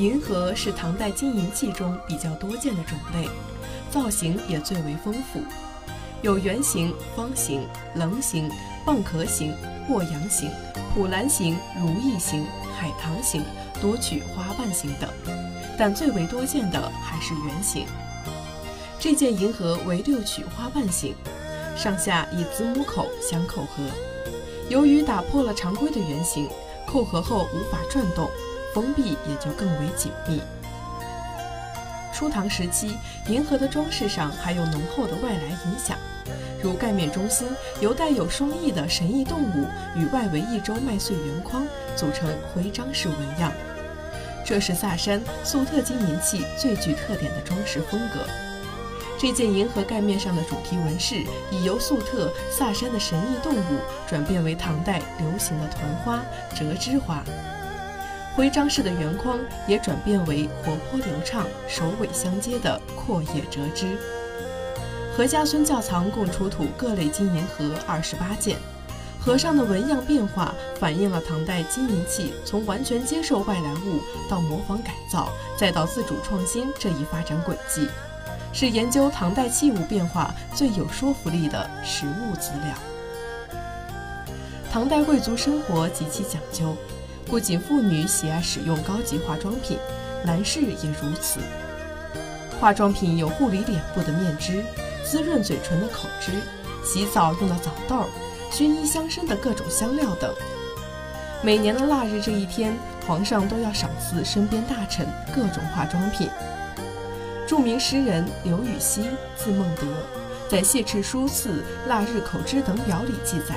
银盒是唐代金银器中比较多见的种类，造型也最为丰富，有圆形、方形、棱形、蚌壳形、卧阳形、虎兰形、如意形、海棠形、多曲花瓣形等，但最为多见的还是圆形。这件银盒为六曲花瓣形，上下以子母口相扣合，由于打破了常规的圆形，扣合后无法转动。封闭也就更为紧密。初唐时期，银盒的装饰上还有浓厚的外来影响，如盖面中心由带有双翼的神异动物与外围一周麦穗圆框组成徽章式纹样，这是萨山粟特金银器最具特点的装饰风格。这件银盒盖面上的主题纹饰已由粟特、萨山的神异动物转变为唐代流行的团花、折枝花。徽章式的圆框也转变为活泼流畅、首尾相接的阔叶折枝。何家村窖藏共出土各类金银盒二十八件，盒上的纹样变化反映了唐代金银器从完全接受外来物到模仿改造，再到自主创新这一发展轨迹，是研究唐代器物变化最有说服力的实物资料。唐代贵族生活极其讲究。不仅妇女喜爱使用高级化妆品，男士也如此。化妆品有护理脸部的面脂、滋润嘴唇的口脂、洗澡用的澡豆、薰衣香身的各种香料等。每年的腊日这一天，皇上都要赏赐身边大臣各种化妆品。著名诗人刘禹锡，字孟德，在《谢赤书赐腊日口脂等表》里记载，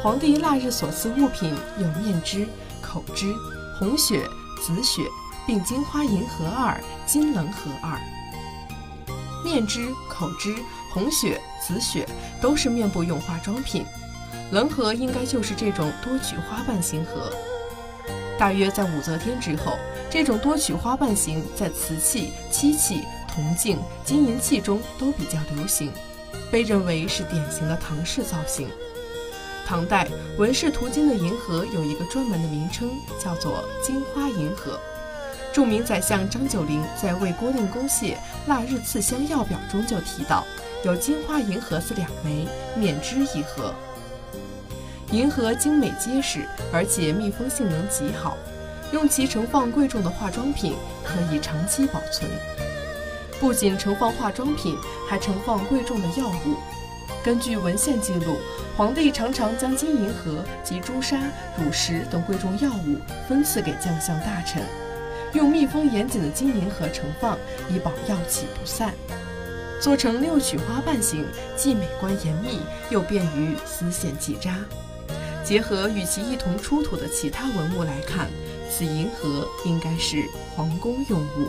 皇帝腊日所赐物品有面脂。口脂、红血、紫血，并金花银盒二、金棱盒二。面脂、口脂、红血、紫血都是面部用化妆品，棱盒应该就是这种多曲花瓣形盒。大约在武则天之后，这种多曲花瓣形在瓷器、漆器、铜镜、金银器中都比较流行，被认为是典型的唐式造型。唐代文饰涂金的银盒有一个专门的名称，叫做金花银盒。著名宰相张九龄在为郭令公谢腊日赐香药表中就提到，有金花银盒子两枚，面之一盒。银盒精美结实，而且密封性能极好，用其盛放贵重的化妆品，可以长期保存。不仅盛放化妆品，还盛放贵重的药物。根据文献记录，皇帝常常将金银盒及朱砂、乳石等贵重药物分赐给将相大臣，用密封严谨的金银盒盛放，以保药气不散。做成六曲花瓣形，既美观严密，又便于丝线系扎。结合与其一同出土的其他文物来看，此银盒应该是皇宫用物。